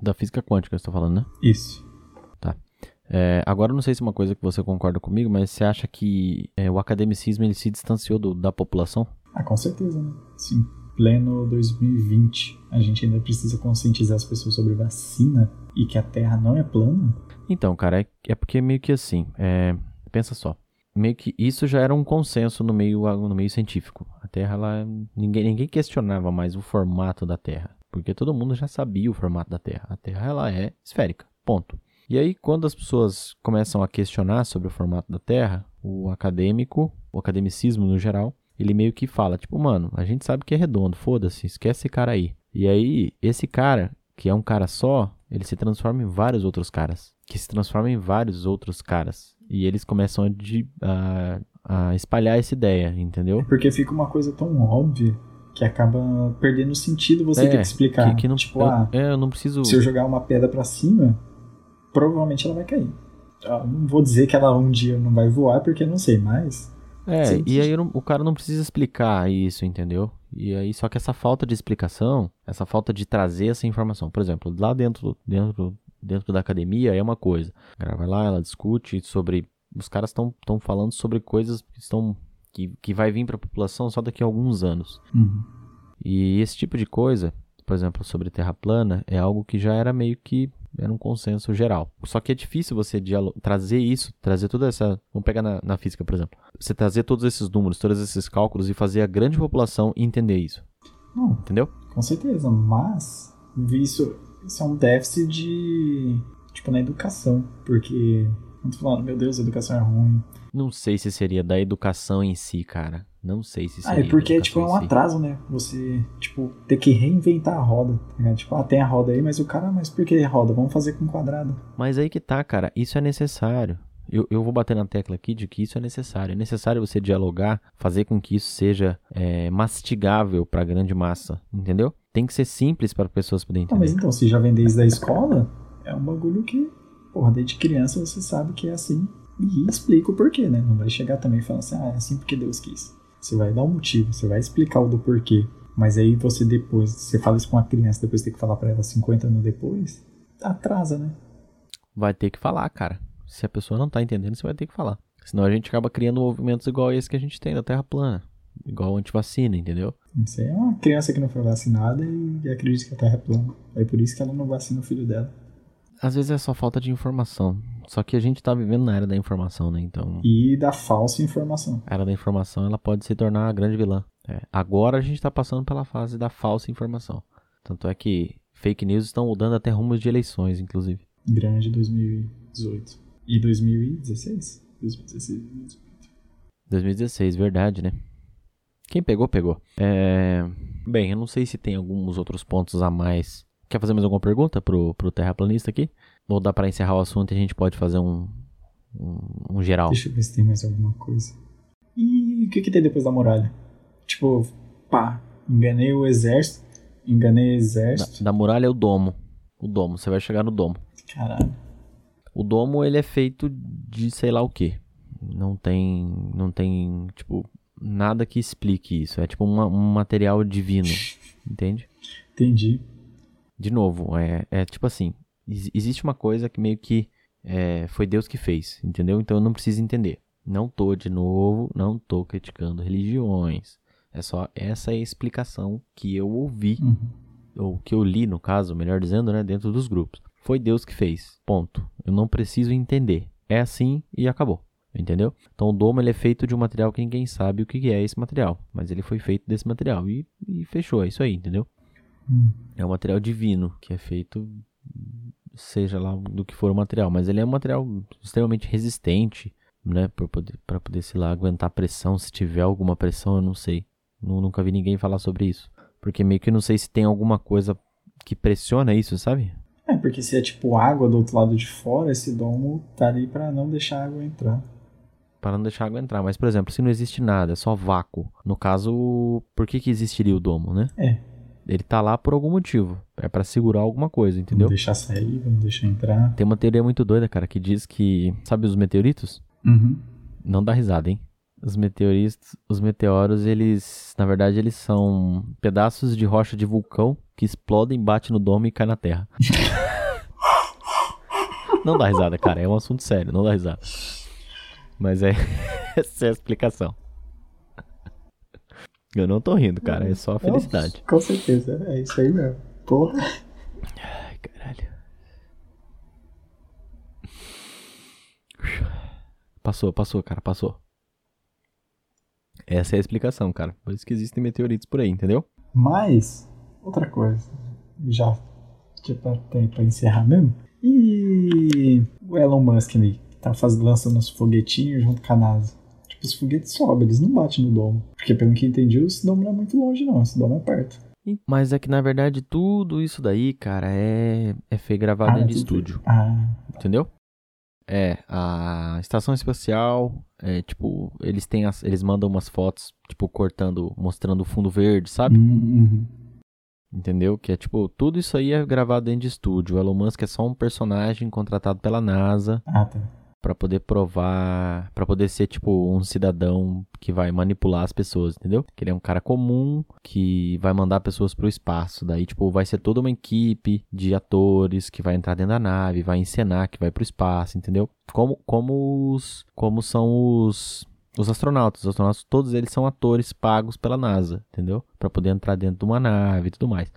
Da física quântica você tá falando, né? Isso. É, agora não sei se é uma coisa que você concorda comigo, mas você acha que é, o academicismo ele se distanciou do- da população? Ah, com certeza, né? Sim. Pleno 2020, a gente ainda precisa conscientizar as pessoas sobre vacina e que a Terra não é plana. Então, cara, é, é porque meio que assim, é, pensa só, meio que isso já era um consenso no meio, no meio científico. A Terra, ela, ninguém, ninguém questionava mais o formato da Terra, porque todo mundo já sabia o formato da Terra. A Terra, ela é esférica, ponto. E aí, quando as pessoas começam a questionar sobre o formato da Terra, o acadêmico, o academicismo no geral, ele meio que fala, tipo, mano, a gente sabe que é redondo, foda-se, esquece esse cara aí. E aí, esse cara, que é um cara só, ele se transforma em vários outros caras, que se transformam em vários outros caras. E eles começam a, de- a- a espalhar essa ideia, entendeu? Porque fica uma coisa tão óbvia que acaba perdendo sentido você É, ter que explicar. Que, que não, tipo, eu, ah, é, eu não preciso. se eu jogar uma pedra pra cima, provavelmente ela vai cair. Ah, não vou dizer que ela um dia não vai voar, porque eu não sei, mas. É, Sim, e aí o cara não precisa explicar isso, entendeu? E aí, só que essa falta de explicação, essa falta de trazer essa informação, por exemplo, lá dentro, dentro, dentro da academia é uma coisa. A galera vai lá, ela discute sobre. Os caras estão falando sobre coisas que estão. Que, que vai vir para a população só daqui a alguns anos. Uhum. E esse tipo de coisa, por exemplo, sobre terra plana, é algo que já era meio que era um consenso geral. Só que é difícil você trazer isso, trazer toda essa. Vamos pegar na, na física, por exemplo. Você trazer todos esses números, todos esses cálculos e fazer a grande população entender isso. Não, Entendeu? com certeza, mas isso, isso é um déficit de. Tipo, na educação. Porque. Tô falando, meu Deus, a educação é ruim. Não sei se seria da educação em si, cara. Não sei se Ah, seria. é porque tipo, é um si. atraso, né? Você, tipo, ter que reinventar a roda. ligado? Tipo, ah, tem a roda aí, mas o cara, mas por que roda? Vamos fazer com quadrado. Mas aí que tá, cara. Isso é necessário. Eu, eu vou bater na tecla aqui de que isso é necessário. É necessário você dialogar, fazer com que isso seja é, mastigável pra grande massa, entendeu? Tem que ser simples para pessoas poderem Ah, mas entender. então, se já vem desde a escola, é um bagulho que, porra, desde criança você sabe que é assim. E explica o porquê, né? Não vai chegar também falando assim, ah, é assim porque Deus quis. Você vai dar um motivo, você vai explicar o do porquê. Mas aí você depois, você fala isso com uma criança, depois tem que falar pra ela 50 anos depois, atrasa, né? Vai ter que falar, cara. Se a pessoa não tá entendendo, você vai ter que falar. Senão a gente acaba criando movimentos igual esse que a gente tem da Terra plana. Igual antivacina, entendeu? Você é uma criança que não foi vacinada e acredita que a Terra é plana. É por isso que ela não vacina o filho dela. Às vezes é só falta de informação. Só que a gente tá vivendo na era da informação, né? Então, E da falsa informação. a era da informação ela pode se tornar a grande vilã. É, Agora a gente tá passando pela fase da falsa informação. Tanto é que fake news estão mudando até rumos de eleições, inclusive. Grande 2018. E 2016? 2016. 2018. 2016, verdade, né? Quem pegou, pegou. É... Bem, eu não sei se tem alguns outros pontos a mais. Quer fazer mais alguma pergunta pro, pro terraplanista aqui? Ou dá pra encerrar o assunto e a gente pode fazer um, um, um geral? Deixa eu ver se tem mais alguma coisa. E o que, que tem depois da muralha? Tipo, pá, enganei o exército. Enganei o Da, exército. da muralha é o domo. O domo, você vai chegar no domo. Caralho. O domo, ele é feito de sei lá o que. Não tem, não tem, tipo, nada que explique isso. É tipo uma- um material divino, entende? Entendi. De novo, é, é tipo assim, existe uma coisa que meio que é, foi Deus que fez, entendeu? Então eu não preciso entender. Não tô, de novo, não tô criticando religiões. É só essa é explicação que eu ouvi, Uhum. ou que eu li, no caso, melhor dizendo, né, dentro dos grupos. Foi Deus que fez, ponto. Eu não preciso entender. É assim e acabou. Entendeu? Então o domo ele é feito de um material que ninguém sabe o que é esse material. Mas ele foi feito desse material. E, e fechou, é isso aí, entendeu? Hum. É um material divino, que é feito, seja lá do que for o material, mas ele é um material extremamente resistente, né, para poder, pra poder, sei lá, aguentar pressão, se tiver alguma pressão, eu não sei. Nu- nunca vi ninguém falar sobre isso. Porque meio que não sei se tem alguma coisa que pressiona isso, sabe? É, porque se é tipo água do outro lado de fora, esse domo tá ali pra não deixar a água entrar. Para não deixar a água entrar. Mas, por exemplo, se não existe nada, é só vácuo. No caso, por que, que existiria o domo, né? É. ele tá lá por algum motivo. É pra segurar alguma coisa, entendeu? Vamos deixar sair, vamos deixar entrar. Tem uma teoria muito doida, cara, que diz que. Sabe os meteoritos? Uhum. Não dá risada, hein? Os meteoritos, os meteoros, eles, na verdade, eles são pedaços de rocha de vulcão que explodem, batem no domo e caem na terra. não dá risada, cara, é um assunto sério, não dá risada. Mas é essa é a explicação. Eu não tô rindo, cara, é só felicidade. Com certeza, é isso aí mesmo. Porra. Ai, caralho. Passou, passou, cara, passou. Essa é a explicação, cara. Por isso que existem meteoritos por aí, entendeu? Mas, outra coisa. Já, já pra, pra encerrar mesmo. E o Elon Musk ali, que tá fazendo, lançando os foguetinhos junto com a NASA. Os foguetes sobem, eles não batem no domo. Porque pelo que entendi, esse domo não é muito longe não, esse domo é perto. Mas é que na verdade tudo isso daí, cara, é, é foi gravado Ah, dentro de tudo- estúdio. Ah, Entendeu? É, a estação espacial, é, tipo, eles têm as, eles mandam umas fotos, tipo, cortando, mostrando o fundo verde, sabe? uhum, uhum. Entendeu? Que é tipo, tudo isso aí é gravado dentro de estúdio. O Elon Musk é só um personagem contratado pela NASA Ah, tá. Pra poder provar, pra poder ser tipo um cidadão que vai manipular as pessoas, entendeu? Que ele é um cara comum que vai mandar pessoas pro espaço. Daí, tipo, vai ser toda uma equipe de atores que vai entrar dentro da nave, vai encenar que vai pro espaço, entendeu? Como como os como são os os astronautas, os astronautas todos eles são atores pagos pela NASA, entendeu? Pra poder entrar dentro de uma nave e tudo mais.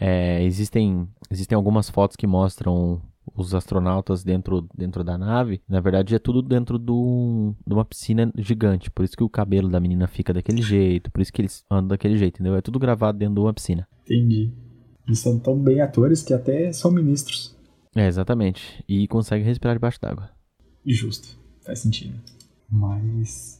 É, existem, existem algumas fotos que mostram os astronautas dentro, dentro da nave. Na verdade, é tudo dentro do, de uma piscina gigante. Por isso que o cabelo da menina fica daquele jeito. Por isso que eles andam daquele jeito, entendeu? É tudo gravado dentro de uma piscina. Entendi. Eles são tão bem atores que até são ministros. É, exatamente. E consegue respirar debaixo d'água. Justo. Faz sentido. Mas.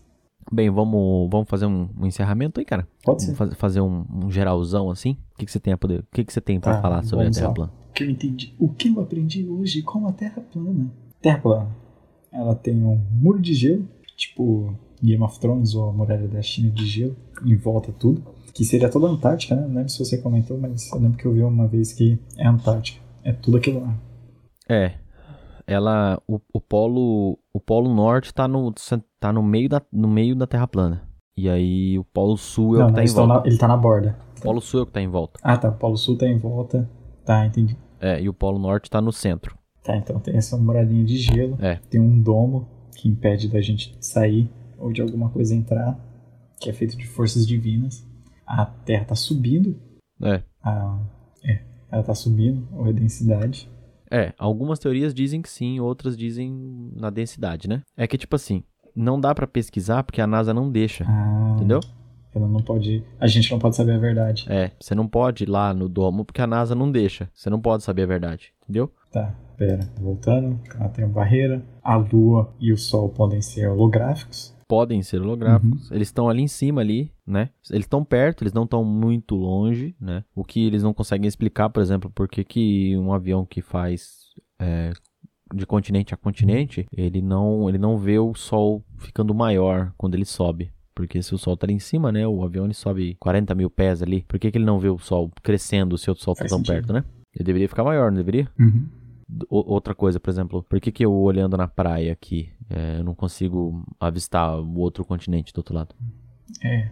Bem, vamos, vamos fazer um, um encerramento aí, cara? Pode ser. Vamos faz- fazer um, um geralzão assim? O que, que você tem a poder. O que, que você tem pra Tá, falar sobre a Terra lá. plana? O que eu entendi. O que eu aprendi hoje com a Terra plana. Terra plana. Ela tem um muro de gelo, tipo Game of Thrones ou a Muralha da China de gelo, em volta tudo. Que seria toda a Antártica, né? Não lembro se você comentou, mas eu lembro que eu vi uma vez que é Antártica. É tudo aquilo lá. É. Ela. O, o polo. O polo norte tá no. tá no meio da, no meio da Terra plana. E aí o polo sul é o Não, que não, tá em volta. na- ele tá na borda. O polo sul é o que tá em volta. Ah, tá. O Polo Sul tá em volta. Tá, entendi. É, e o polo norte tá no centro. Tá, então tem essa muralhinha de gelo. É. Tem um domo que impede da gente sair ou de alguma coisa entrar, que é feito de forças divinas. A Terra tá subindo. É. A, é, ela tá subindo a densidade. É, algumas teorias dizem que sim, outras dizem na densidade, né? É que tipo assim, não dá pra pesquisar porque a NASA não deixa, Ah, entendeu? Ela não pode. A gente não pode saber a verdade. É, você não pode ir lá no domo porque a NASA não deixa. Você não pode saber a verdade, entendeu? Tá, pera. Voltando. Ela tem uma barreira. A Lua e o Sol podem ser holográficos. Podem ser holográficos. Eles estão ali em cima ali, né? Eles estão perto, eles não estão muito longe, né? O que eles não conseguem explicar, por exemplo, por que que um avião que faz é, de continente a continente, ele não, ele não vê o sol ficando maior quando ele sobe. Porque se o sol tá ali em cima, né? O avião ele sobe 40 mil pés ali. Por que, que ele não vê o sol crescendo se o sol tá Faz tão sentido. perto, né? Ele deveria ficar maior, não deveria? Uhum. Outra coisa, por exemplo, por que, que eu olhando na praia aqui, é, eu não consigo avistar o outro continente do outro lado? É.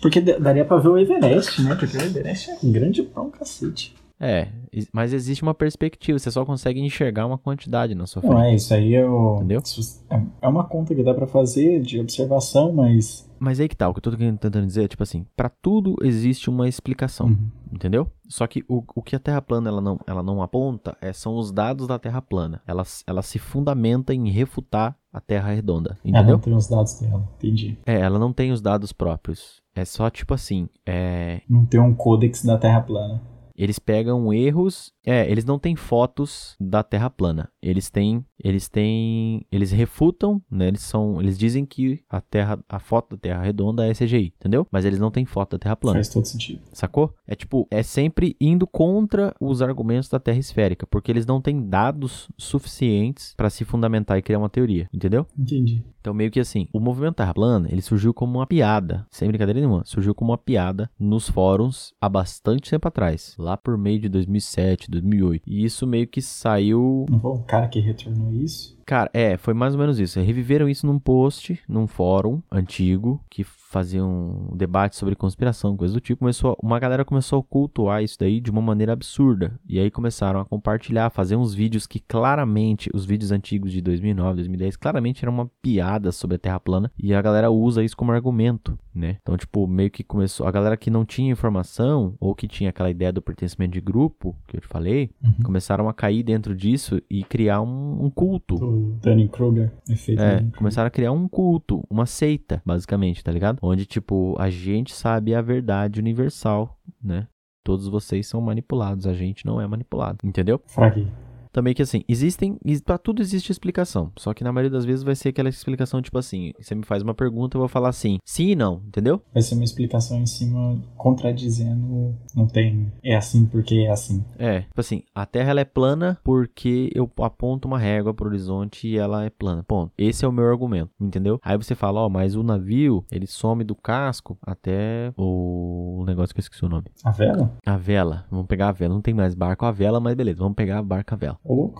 Porque daria pra ver o Everest, né? Porque o Everest é grande pra um cacete. É, mas existe uma perspectiva, você só consegue enxergar uma quantidade na sua Não frente. é, isso aí é o. Entendeu? É- É uma conta que dá pra fazer de observação, mas. Mas aí que tá, o que eu tô tentando dizer é, tipo assim, pra tudo existe uma explicação, Uhum. entendeu? Só que o, o que a Terra plana ela não, ela não aponta é, são os dados da Terra plana. Ela, ela se fundamenta em refutar a Terra redonda, Ela entendeu? não tem os dados dela, entendi. É, ela não tem os dados próprios. É só tipo assim, é, Não tem um códex da Terra plana. Eles pegam erros. É, eles não têm fotos da Terra plana. Eles têm. Eles têm. Eles refutam, né? Eles são. Eles dizem que a Terra. A foto da Terra redonda é CGI, entendeu? Mas eles não têm foto da Terra plana. Faz todo sentido. Sacou? É tipo, é sempre indo contra os argumentos da Terra esférica, porque eles não têm dados suficientes para se fundamentar e criar uma teoria, entendeu? Entendi. Então, meio que assim, o movimento Terra plana, ele surgiu como uma piada, sem brincadeira nenhuma, surgiu como uma piada nos fóruns há bastante tempo atrás, lá por meio de 2007, 2008. E isso meio que saiu Não foi o cara que retornou isso? Cara, é, foi mais ou menos isso. Reviveram isso num post, num fórum antigo, que fazia um debate sobre conspiração, coisa do tipo. Começou, uma galera começou a cultuar isso daí de uma maneira absurda. E aí começaram a compartilhar, fazer uns vídeos que claramente, os vídeos antigos de 2009, 2010, claramente eram uma piada sobre a Terra plana. E a galera usa isso como argumento, né? Então, tipo, meio que começou. A galera que não tinha informação, ou que tinha aquela ideia do pertencimento de grupo, que eu te falei, começaram a cair dentro disso e criar um, um culto. Do Danny Kruger. Efeito É, começaram a criar um culto, uma seita, basicamente, tá ligado? Onde, tipo, a gente sabe a verdade universal, né? Todos vocês são manipulados, a gente não é manipulado, entendeu? Fraguei. Também que assim, existem, ex- pra tudo existe explicação, só que na maioria das vezes vai ser aquela explicação tipo assim, você me faz uma pergunta, eu vou falar assim, sim e não, entendeu? Vai ser uma explicação em cima contradizendo. Não tem. É assim porque é assim. É, tipo assim, a Terra ela é plana porque eu aponto uma régua pro horizonte e ela é plana. Ponto. Esse é o meu argumento, entendeu? Aí você fala, ó, mas o navio, ele some do casco até o negócio que eu esqueci o nome. A vela? A vela. Vamos pegar a vela. Não tem mais barco a vela, mas beleza, vamos pegar a barca a vela. Ô.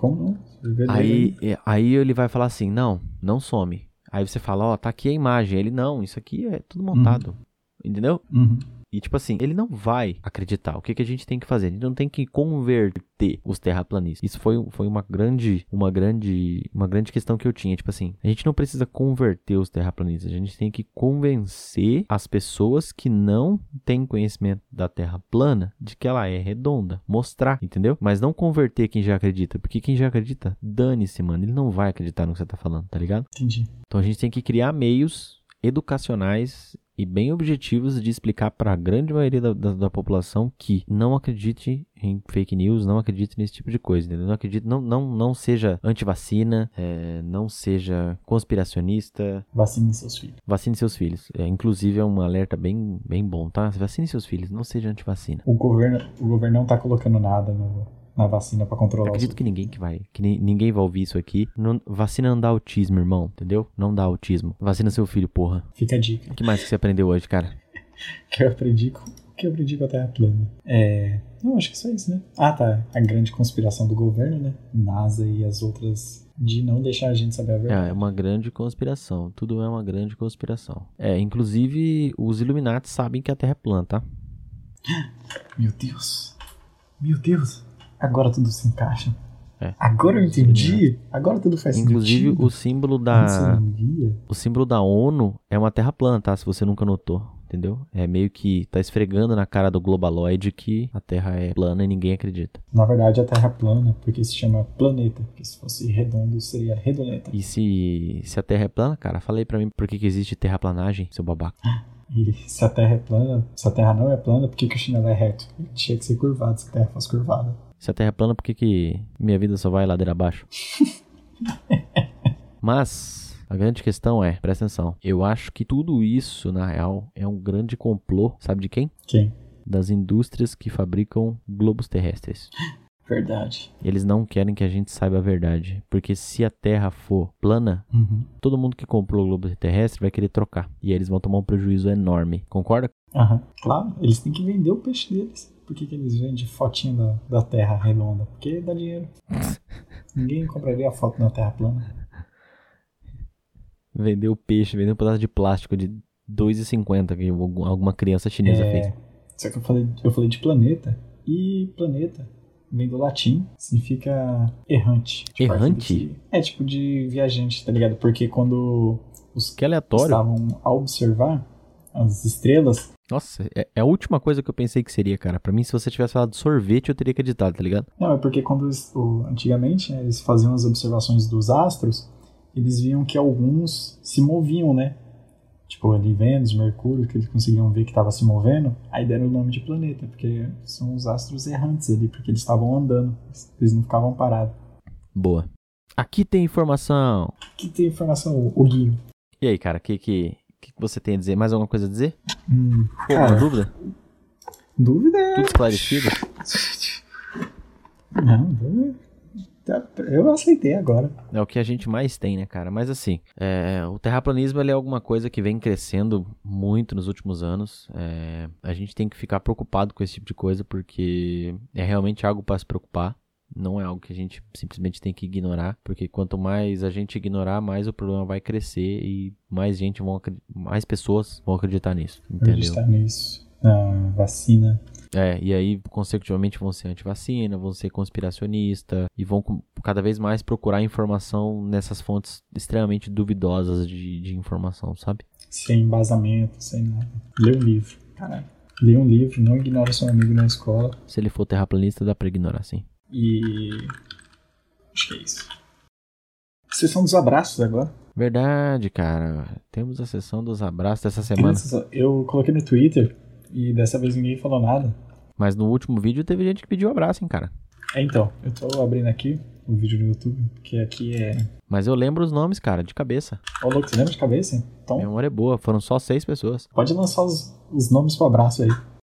Aí, é, aí ele vai falar assim, não, não some. Aí você fala, ó, tá aqui a imagem. Ele, não, isso aqui é tudo montado. Entendeu? Uhum. E tipo assim, ele não vai acreditar. O que, que a gente tem que fazer? A gente não tem que converter os terraplanistas. Isso foi, foi uma grande, uma grande, uma grande questão que eu tinha. Tipo assim, a gente não precisa converter os terraplanistas. A gente tem que convencer as pessoas que não têm conhecimento da Terra plana de que ela é redonda. Mostrar, entendeu? Mas não converter quem já acredita. Porque quem já acredita, dane-se, mano. Ele não vai acreditar no que você tá falando, tá ligado? Entendi. Então a gente tem que criar meios educacionais e bem objetivos de explicar para a grande maioria da, da, da população que não acredite em fake news, não acredite nesse tipo de coisa, entendeu? Não acredite, não, não, não seja antivacina, é, não seja conspiracionista, Vacine seus filhos. vacine seus filhos. É, inclusive é um alerta bem, bem bom, tá? Vacine seus filhos, não seja antivacina. O governo, o governo não tá colocando nada no, na vacina pra controlar Acredito que ninguém que vai, que ni- ninguém vai ouvir isso aqui. Não- vacina não dá autismo, irmão, entendeu? Não dá autismo. Vacina seu filho, porra. Fica a dica. O que mais que você aprendeu hoje, cara? que eu aprendi com, que eu aprendi com a Terra plana. É. Não, acho que só isso, né? Ah, tá. A grande conspiração do governo, né? NASA e as outras de não deixar a gente saber a É, verdade. é uma grande conspiração. Tudo é uma grande conspiração. É, inclusive os Illuminati sabem que a Terra é plana, tá? Meu Deus. Meu Deus. Agora tudo se encaixa. É. Agora eu entendi. Agora tudo faz Inclusive sentido. o símbolo da o símbolo da ONU é uma Terra plana, tá? Se você nunca notou, entendeu? É meio que tá esfregando na cara do globaloide que a Terra é plana e ninguém acredita. Na verdade, a Terra é plana, porque se chama planeta. Porque se fosse redondo, seria redoneta. E se se a Terra é plana, cara, fala aí pra mim por que, que existe terraplanagem, seu babaca. E se a Terra é plana, se a Terra não é plana, por que, que o chinelo é reto? Tinha que ser curvado se a Terra fosse curvada. Se a Terra é plana, por que, que minha vida só vai ladeira abaixo? Mas a grande questão é, presta atenção, eu acho que tudo isso, na real, é um grande complô, sabe de quem? Quem? Das indústrias que fabricam globos terrestres. Verdade. Eles não querem que a gente saiba a verdade, porque se a Terra for plana, Uhum. todo mundo que comprou o globo terrestre vai querer trocar. E aí eles vão tomar um prejuízo enorme. Concorda? Aham. Claro, eles têm que vender o peixe deles. Por que, que eles vendem fotinha da, da Terra redonda? Porque dá dinheiro. Ninguém compraria a foto da Terra plana. Vender o peixe, vender um pedaço de plástico de 2,50 que algum- alguma criança chinesa fez. É, só que eu falei, eu falei de planeta. E planeta vem do latim, significa errante. Tipo, Errante? É tipo de viajante, tá ligado? Porque quando os Que estavam a observar as estrelas, Nossa, é, é a última coisa que eu pensei que seria, cara. Pra mim, se você tivesse falado sorvete, eu teria acreditado, tá ligado? Não, é porque quando eles- o- antigamente né, eles faziam as observações dos astros, eles viam que alguns se moviam, né? tipo ali Vênus, Mercúrio, que eles conseguiam ver que estava se movendo, aí deram o nome de planeta, porque são os astros errantes ali, porque eles estavam andando, eles não ficavam parados. Boa. Aqui tem informação. Aqui tem informação, o Guinho. E aí, cara, o que, que, que que você tem a dizer? Mais alguma coisa a dizer? Hum, Pô, uma cara, dúvida? dúvida é... Tudo esclarecido? Não, tá- Eu aceitei agora. É o que a gente mais tem, né, cara? Mas assim, é, o terraplanismo é alguma coisa que vem crescendo muito nos últimos anos. É, a gente tem que ficar preocupado com esse tipo de coisa porque é realmente algo para se preocupar. Não é algo que a gente simplesmente tem que ignorar, porque quanto mais a gente ignorar, mais o problema vai crescer e mais gente vão, mais pessoas vão acreditar nisso, entendeu? Acreditar nisso. Na vacina. É, e aí, consecutivamente, vão ser antivacina, vão ser conspiracionista e vão cada vez mais procurar informação nessas fontes extremamente duvidosas de, de informação, sabe? Sem embasamento, sem nada. Lê um livro. Caralho. Lê um livro, não ignora seu amigo na escola. Se ele for terraplanista, dá pra ignorar, sim. E. Acho que é isso. Sessão dos abraços agora. Verdade, cara. Temos a sessão dos abraços dessa semana. Eu coloquei no Twitter e dessa vez ninguém falou nada. Mas no último vídeo teve gente que pediu abraço, hein, cara. É, então, eu tô abrindo aqui o vídeo no YouTube, que aqui é. Mas eu lembro os nomes, cara, de cabeça. Ô, louco, você lembra de cabeça? Então, Minha memória é boa, foram só seis pessoas. pode lançar os, os nomes pro abraço aí.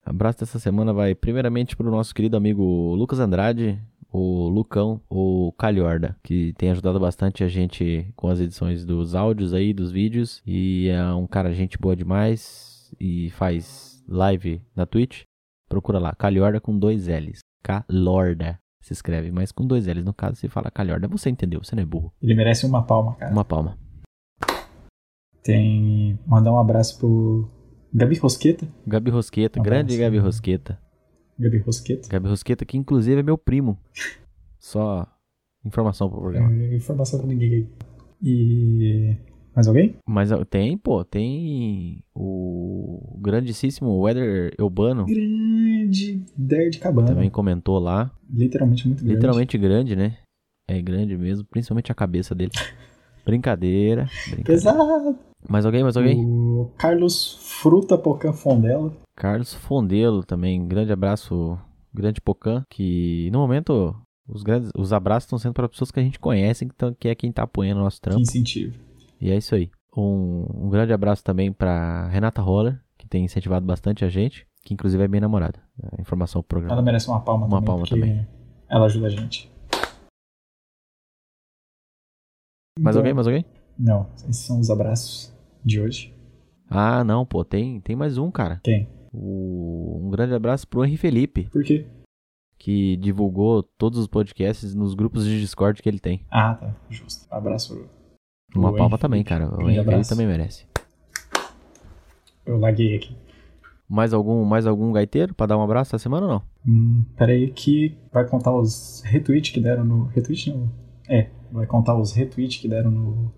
Abraço dessa semana vai primeiramente pro nosso querido amigo Lucas Andrade, o Lucão, o Calhorda, que tem ajudado bastante a gente com as edições dos áudios aí, dos vídeos. E é um cara gente boa demais e faz live na Twitch. Procura lá, Calhorda com dois L's. Calorda se escreve, mas com dois L's. No caso, se fala Calhorda, você entendeu, você não é burro. Ele merece uma palma, cara. Uma palma. Tem. Mandar um abraço pro Gabi Rosqueta. Gabi Rosqueta, grande. Gabi Rosqueta. Gabi Rosqueta. Gabi Rosqueta, que inclusive é meu primo. Só informação pro programa. É, informação pra ninguém aí. E. Mais alguém? Mas tem, pô, tem o grandíssimo Weather Urbano. Grande Der de Cabana. Também comentou lá. Literalmente muito grande. Literalmente grande, né? É grande mesmo, principalmente a cabeça dele. Brincadeira. brincadeira. Pesado. Mais alguém, mais alguém? O Carlos Fruta Pocan Fondela. Carlos Fondelo também. Grande abraço, grande Pocan. Que no momento os, grandes, os abraços estão sendo para pessoas que a gente conhece, que, que é quem tá apoiando o nosso Que trampo. incentivo. E é isso aí. Um, um grande abraço também pra Renata Roller, que tem incentivado bastante a gente, que inclusive é minha namorada. Informação pro Ela programa. merece uma palma Uma também. palma porque também. Ela ajuda a gente. Mais Então- alguém, mais alguém? Não, esses são os abraços de hoje. Ah, não, pô, tem, tem mais um, cara. Quem? O- um grande abraço pro Henri Felipe, Por quê? que divulgou todos os podcasts nos grupos de Discord que ele tem. Ah, tá. Justo. Abraço. pro- Uma pro palma também, Felipe. cara. O Henri Felipe também merece. Eu laguei aqui. Mais algum, mais algum gaiteiro pra dar um abraço essa semana ou não? Hum, peraí que vai contar os retweets que deram no... Retweet não. É, vai contar os retweets que deram no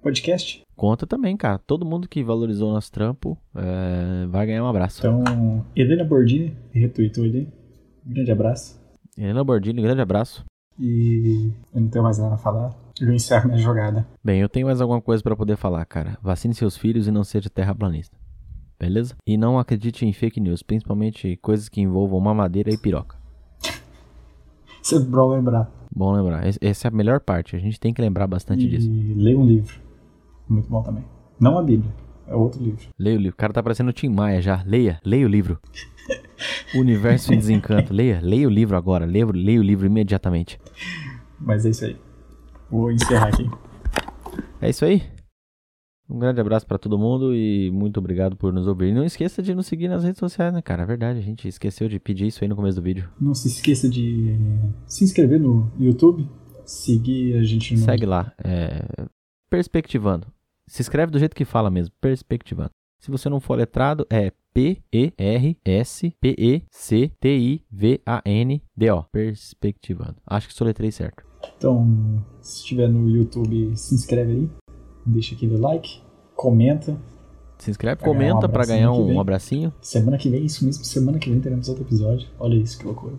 podcast. Conta também, cara. Todo mundo que valorizou nosso trampo é, vai ganhar um abraço. Então, Helena Bordini retweetou ele. Grande abraço. Helena Bordini, grande abraço. E eu não tenho mais nada a falar. Eu encerro minha jogada. Bem, eu tenho mais alguma coisa pra poder falar, cara. Vacine seus filhos e não seja terraplanista. Beleza? E não acredite em fake news, principalmente coisas que envolvam mamadeira e piroca. Sempre bom lembrar. Bom lembrar. Es- Essa é a melhor parte. A gente tem que lembrar bastante E disso. leia um livro. Muito bom também. Não a Bíblia, é outro livro. Leia o livro. O cara tá parecendo o Tim Maia já. Leia. Leia o livro. Universo em Desencanto. Leia. Leia o livro agora. Leia, leia o livro imediatamente. Mas é isso aí. Vou encerrar aqui. É isso aí. Um grande abraço pra todo mundo e muito obrigado por nos ouvir. Não esqueça de nos seguir nas redes sociais, né, cara? É verdade, a gente esqueceu de pedir isso aí no começo do vídeo. Não se esqueça de se inscrever no YouTube, seguir a gente no. Segue lá. É... Perspectivando. Se escreve do jeito que fala mesmo. Perspectivando. Se você não for letrado, é P-E-R-S-P-E-C-T-I-V-A-N-D-O. Perspectivando. Acho que soletrei certo. Então, se estiver no YouTube, se inscreve aí. Deixa aquele like, comenta. Se inscreve, Pra um comenta pra abracinho ganhar um, vem. abracinho. Semana que vem, isso mesmo, semana que vem teremos outro episódio. Olha isso que loucura.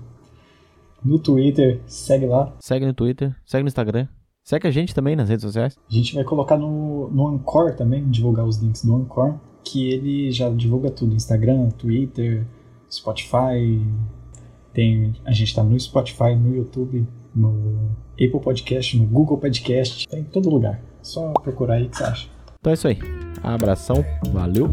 No Twitter, segue lá. Segue no Twitter, segue no Instagram. Segue a gente também nas redes sociais. A gente vai colocar no, no Anchor também, divulgar os links do Anchor, que ele já divulga tudo: Instagram, Twitter, Spotify. Tem, a gente tá no Spotify, no YouTube, no Apple Podcast, no Google Podcast, tá em todo lugar. Só procurar aí que você acha. Então é isso aí. Abração, valeu.